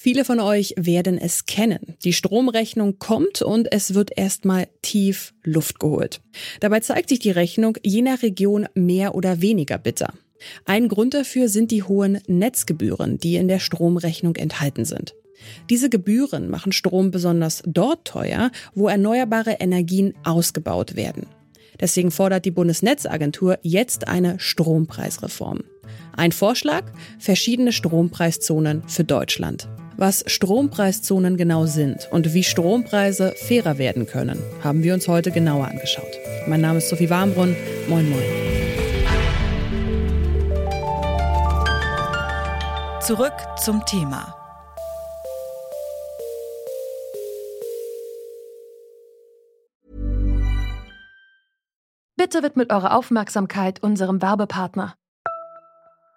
Viele von euch werden es kennen. Die Stromrechnung kommt und es wird erstmal tief Luft geholt. Dabei zeigt sich die Rechnung je nach Region mehr oder weniger bitter. Ein Grund dafür sind die hohen Netzgebühren, die in der Stromrechnung enthalten sind. Diese Gebühren machen Strom besonders dort teuer, wo erneuerbare Energien ausgebaut werden. Deswegen fordert die Bundesnetzagentur jetzt eine Strompreisreform. Ein Vorschlag? Verschiedene Strompreiszonen für Deutschland. Was Strompreiszonen genau sind und wie Strompreise fairer werden können, haben wir uns heute genauer angeschaut. Mein Name ist Sophie Warmbrunn. Moin, moin. Zurück zum Thema. Bitte widmet eure Aufmerksamkeit unserem Werbepartner.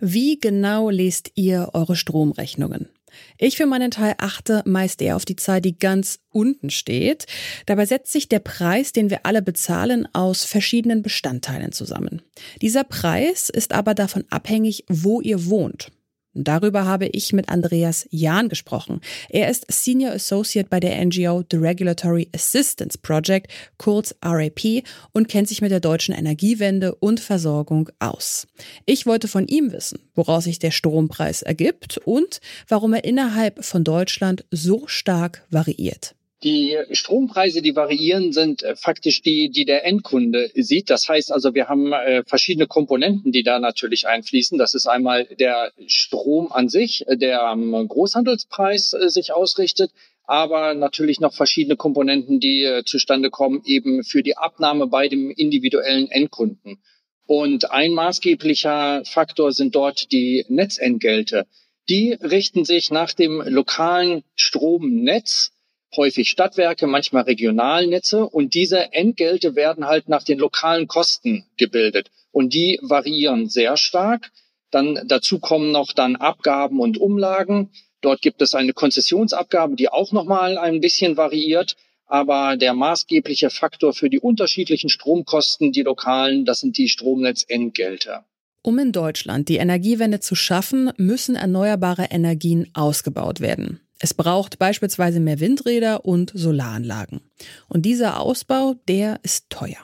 Wie genau lest ihr eure Stromrechnungen? Ich für meinen Teil achte meist eher auf die Zahl, die ganz unten steht. Dabei setzt sich der Preis, den wir alle bezahlen, aus verschiedenen Bestandteilen zusammen. Dieser Preis ist aber davon abhängig, wo ihr wohnt. Darüber habe ich mit Andreas Jahn gesprochen. Er ist Senior Associate bei der NGO The Regulatory Assistance Project, kurz RAP, und kennt sich mit der deutschen Energiewende und Versorgung aus. Ich wollte von ihm wissen, woraus sich der Strompreis ergibt und warum er innerhalb von Deutschland so stark variiert. Die Strompreise, die variieren, sind äh, faktisch die, die der Endkunde sieht. Das heißt also, wir haben äh, verschiedene Komponenten, die da natürlich einfließen. Das ist einmal der Strom an sich, äh, der am Großhandelspreis sich ausrichtet, aber natürlich noch verschiedene Komponenten, die zustande kommen, eben für die Abnahme bei dem individuellen Endkunden. Und ein maßgeblicher Faktor sind dort die Netzentgelte. Die richten sich nach dem lokalen Stromnetz häufig Stadtwerke, manchmal Regionalnetze und diese Entgelte werden halt nach den lokalen Kosten gebildet und die variieren sehr stark. Dann dazu kommen noch dann Abgaben und Umlagen. Dort gibt es eine Konzessionsabgabe, die auch nochmal ein bisschen variiert. Aber der maßgebliche Faktor für die unterschiedlichen Stromkosten, die lokalen, das sind die Stromnetzentgelte. Um in Deutschland die Energiewende zu schaffen, müssen erneuerbare Energien ausgebaut werden. Es braucht beispielsweise mehr Windräder und Solaranlagen. Und dieser Ausbau, der ist teuer.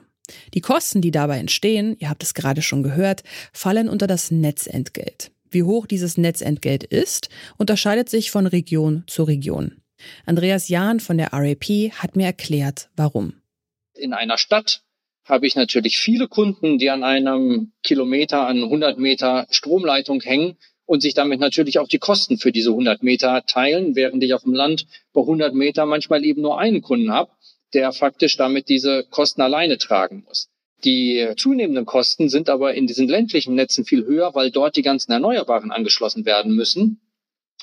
Die Kosten, die dabei entstehen, ihr habt es gerade schon gehört, fallen unter das Netzentgelt. Wie hoch dieses Netzentgelt ist, unterscheidet sich von Region zu Region. Andreas Jahn von der RAP hat mir erklärt, warum. In einer Stadt habe ich natürlich viele Kunden, die an einem Kilometer, an 100 Meter Stromleitung hängen und sich damit natürlich auch die Kosten für diese 100 Meter teilen, während ich auf dem Land bei 100 Meter manchmal eben nur einen Kunden habe, der faktisch damit diese Kosten alleine tragen muss. Die zunehmenden Kosten sind aber in diesen ländlichen Netzen viel höher, weil dort die ganzen Erneuerbaren angeschlossen werden müssen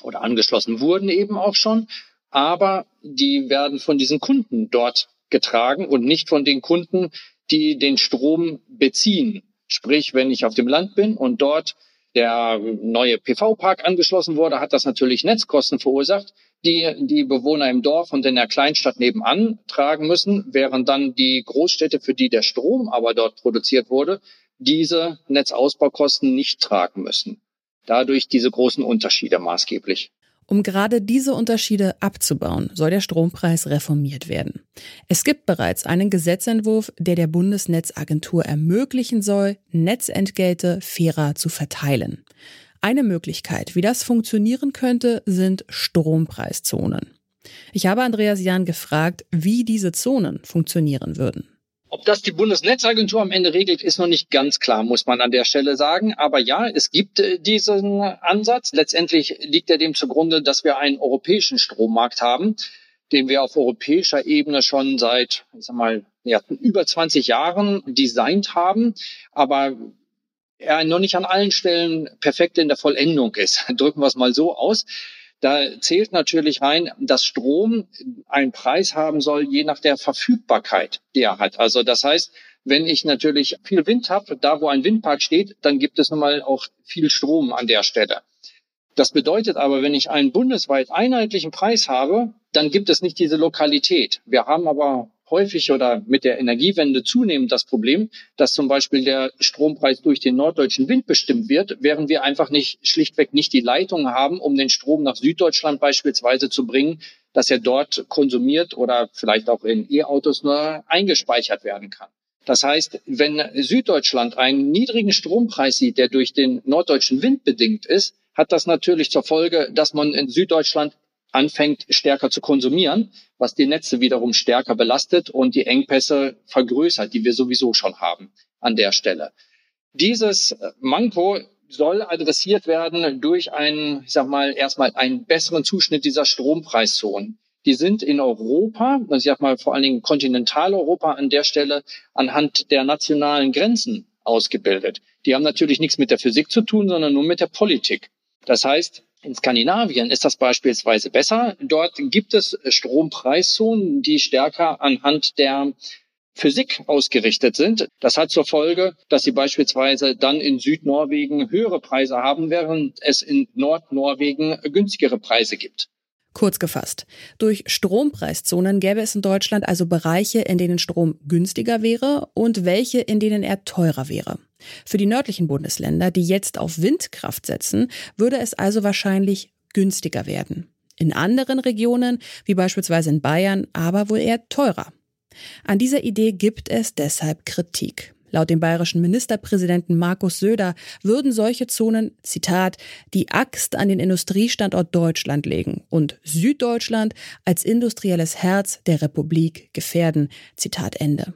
oder angeschlossen wurden eben auch schon. Aber die werden von diesen Kunden dort getragen und nicht von den Kunden, die den Strom beziehen. Sprich, wenn ich auf dem Land bin und dort der neue PV-Park angeschlossen wurde, hat das natürlich Netzkosten verursacht, die die Bewohner im Dorf und in der Kleinstadt nebenan tragen müssen, während dann die Großstädte, für die der Strom aber dort produziert wurde, diese Netzausbaukosten nicht tragen müssen. Dadurch diese großen Unterschiede maßgeblich. Um gerade diese Unterschiede abzubauen, soll der Strompreis reformiert werden. Es gibt bereits einen Gesetzentwurf, der der Bundesnetzagentur ermöglichen soll, Netzentgelte fairer zu verteilen. Eine Möglichkeit, wie das funktionieren könnte, sind Strompreiszonen. Ich habe Andreas Jahn gefragt, wie diese Zonen funktionieren würden. Ob das die Bundesnetzagentur am Ende regelt, ist noch nicht ganz klar, muss man an der Stelle sagen. Aber ja, es gibt äh, diesen Ansatz. Letztendlich liegt er dem zugrunde, dass wir einen europäischen Strommarkt haben, den wir auf europäischer Ebene schon seit, ich sag mal, ja, über 20 Jahren designt haben. Aber er noch nicht an allen Stellen perfekt in der Vollendung ist. Drücken wir es mal so aus. Da zählt natürlich rein, dass Strom einen Preis haben soll, je nach der Verfügbarkeit, die er hat. Also das heißt, wenn ich natürlich viel Wind habe, da wo ein Windpark steht, dann gibt es nun mal auch viel Strom an der Stelle. Das bedeutet aber, wenn ich einen bundesweit einheitlichen Preis habe, dann gibt es nicht diese Lokalität. Wir haben aber häufig oder mit der Energiewende zunehmend das Problem, dass zum Beispiel der Strompreis durch den norddeutschen Wind bestimmt wird, während wir einfach nicht schlichtweg nicht die Leitung haben, um den Strom nach Süddeutschland beispielsweise zu bringen, dass er dort konsumiert oder vielleicht auch in E-Autos nur eingespeichert werden kann. Das heißt, wenn Süddeutschland einen niedrigen Strompreis sieht, der durch den norddeutschen Wind bedingt ist, hat das natürlich zur Folge, dass man in Süddeutschland anfängt stärker zu konsumieren, was die Netze wiederum stärker belastet und die Engpässe vergrößert, die wir sowieso schon haben an der Stelle. Dieses Manko soll adressiert werden durch einen, ich sag mal, erstmal einen besseren Zuschnitt dieser Strompreiszonen. Die sind in Europa, ich sag mal vor allen Dingen Kontinentaleuropa an der Stelle anhand der nationalen Grenzen ausgebildet. Die haben natürlich nichts mit der Physik zu tun, sondern nur mit der Politik. Das heißt, in Skandinavien ist das beispielsweise besser. Dort gibt es Strompreiszonen, die stärker anhand der Physik ausgerichtet sind. Das hat zur Folge, dass sie beispielsweise dann in Südnorwegen höhere Preise haben, während es in Nordnorwegen günstigere Preise gibt. Kurz gefasst, durch Strompreiszonen gäbe es in Deutschland also Bereiche, in denen Strom günstiger wäre und welche, in denen er teurer wäre. Für die nördlichen Bundesländer, die jetzt auf Windkraft setzen, würde es also wahrscheinlich günstiger werden. In anderen Regionen, wie beispielsweise in Bayern, aber wohl eher teurer. An dieser Idee gibt es deshalb Kritik. Laut dem bayerischen Ministerpräsidenten Markus Söder würden solche Zonen, Zitat, die Axt an den Industriestandort Deutschland legen und Süddeutschland als industrielles Herz der Republik gefährden. Zitat Ende.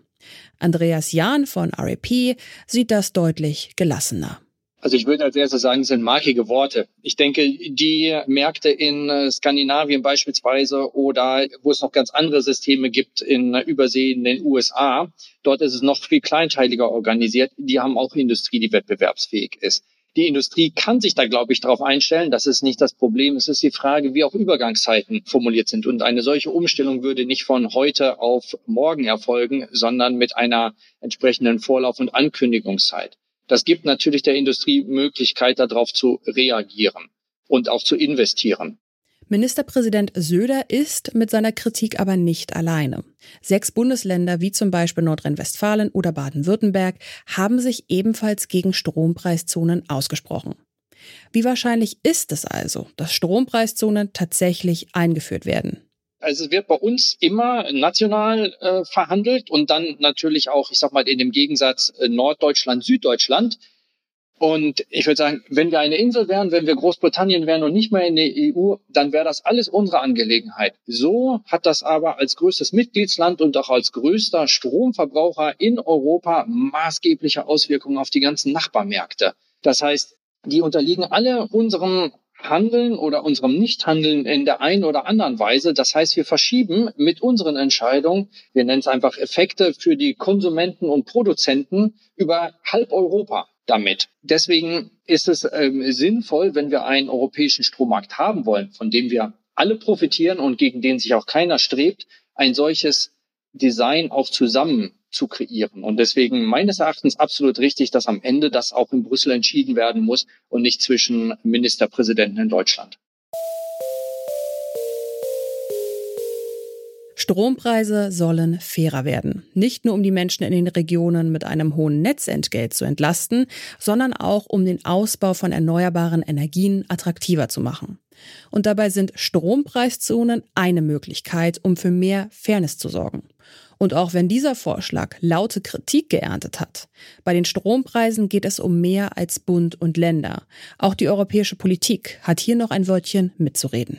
Andreas Jahn von RAP sieht das deutlich gelassener. Also ich würde als erstes sagen, es sind markige Worte. Ich denke, die Märkte in äh, Skandinavien beispielsweise oder wo es noch ganz andere Systeme gibt in Übersee in den USA, dort ist es noch viel kleinteiliger organisiert. Die haben auch Industrie, die wettbewerbsfähig ist. Die Industrie kann sich da, glaube ich, darauf einstellen. Das ist nicht das Problem. Es ist die Frage, wie auch Übergangszeiten formuliert sind. Und eine solche Umstellung würde nicht von heute auf morgen erfolgen, sondern mit einer entsprechenden Vorlauf- und Ankündigungszeit. Das gibt natürlich der Industrie Möglichkeit, darauf zu reagieren und auch zu investieren. Ministerpräsident Söder ist mit seiner Kritik aber nicht alleine. Sechs Bundesländer wie zum Beispiel Nordrhein-Westfalen oder Baden-Württemberg haben sich ebenfalls gegen Strompreiszonen ausgesprochen. Wie wahrscheinlich ist es also, dass Strompreiszonen tatsächlich eingeführt werden? Also es wird bei uns immer national äh, verhandelt und dann natürlich auch, ich sag mal, in dem Gegensatz äh, Norddeutschland, Süddeutschland. Und ich würde sagen, wenn wir eine Insel wären, wenn wir Großbritannien wären und nicht mehr in der EU, dann wäre das alles unsere Angelegenheit. So hat das aber als größtes Mitgliedsland und auch als größter Stromverbraucher in Europa maßgebliche Auswirkungen auf die ganzen Nachbarmärkte. Das heißt, die unterliegen alle unserem Handeln oder unserem Nichthandeln in der einen oder anderen Weise. Das heißt, wir verschieben mit unseren Entscheidungen, wir nennen es einfach Effekte für die Konsumenten und Produzenten über halb Europa damit. Deswegen ist es ähm, sinnvoll, wenn wir einen europäischen Strommarkt haben wollen, von dem wir alle profitieren und gegen den sich auch keiner strebt, ein solches Design auch zusammen zu kreieren. Und deswegen meines Erachtens absolut richtig, dass am Ende das auch in Brüssel entschieden werden muss und nicht zwischen Ministerpräsidenten in Deutschland. Strompreise sollen fairer werden. Nicht nur um die Menschen in den Regionen mit einem hohen Netzentgelt zu entlasten, sondern auch um den Ausbau von erneuerbaren Energien attraktiver zu machen. Und dabei sind Strompreiszonen eine Möglichkeit, um für mehr Fairness zu sorgen. Und auch wenn dieser Vorschlag laute Kritik geerntet hat, bei den Strompreisen geht es um mehr als Bund und Länder. Auch die europäische Politik hat hier noch ein Wörtchen mitzureden.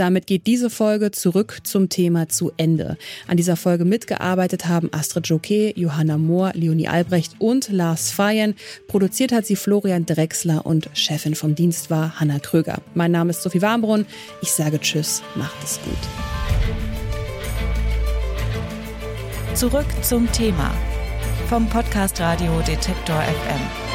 Damit geht diese Folge zurück zum Thema zu Ende. An dieser Folge mitgearbeitet haben Astrid Joquet, Johanna Mohr, Leonie Albrecht und Lars Feyen. Produziert hat sie Florian Drexler und Chefin vom Dienst war Hanna Kröger. Mein Name ist Sophie Warmbrunn. Ich sage Tschüss, macht es gut. Zurück zum Thema vom Podcast Radio Detektor FM.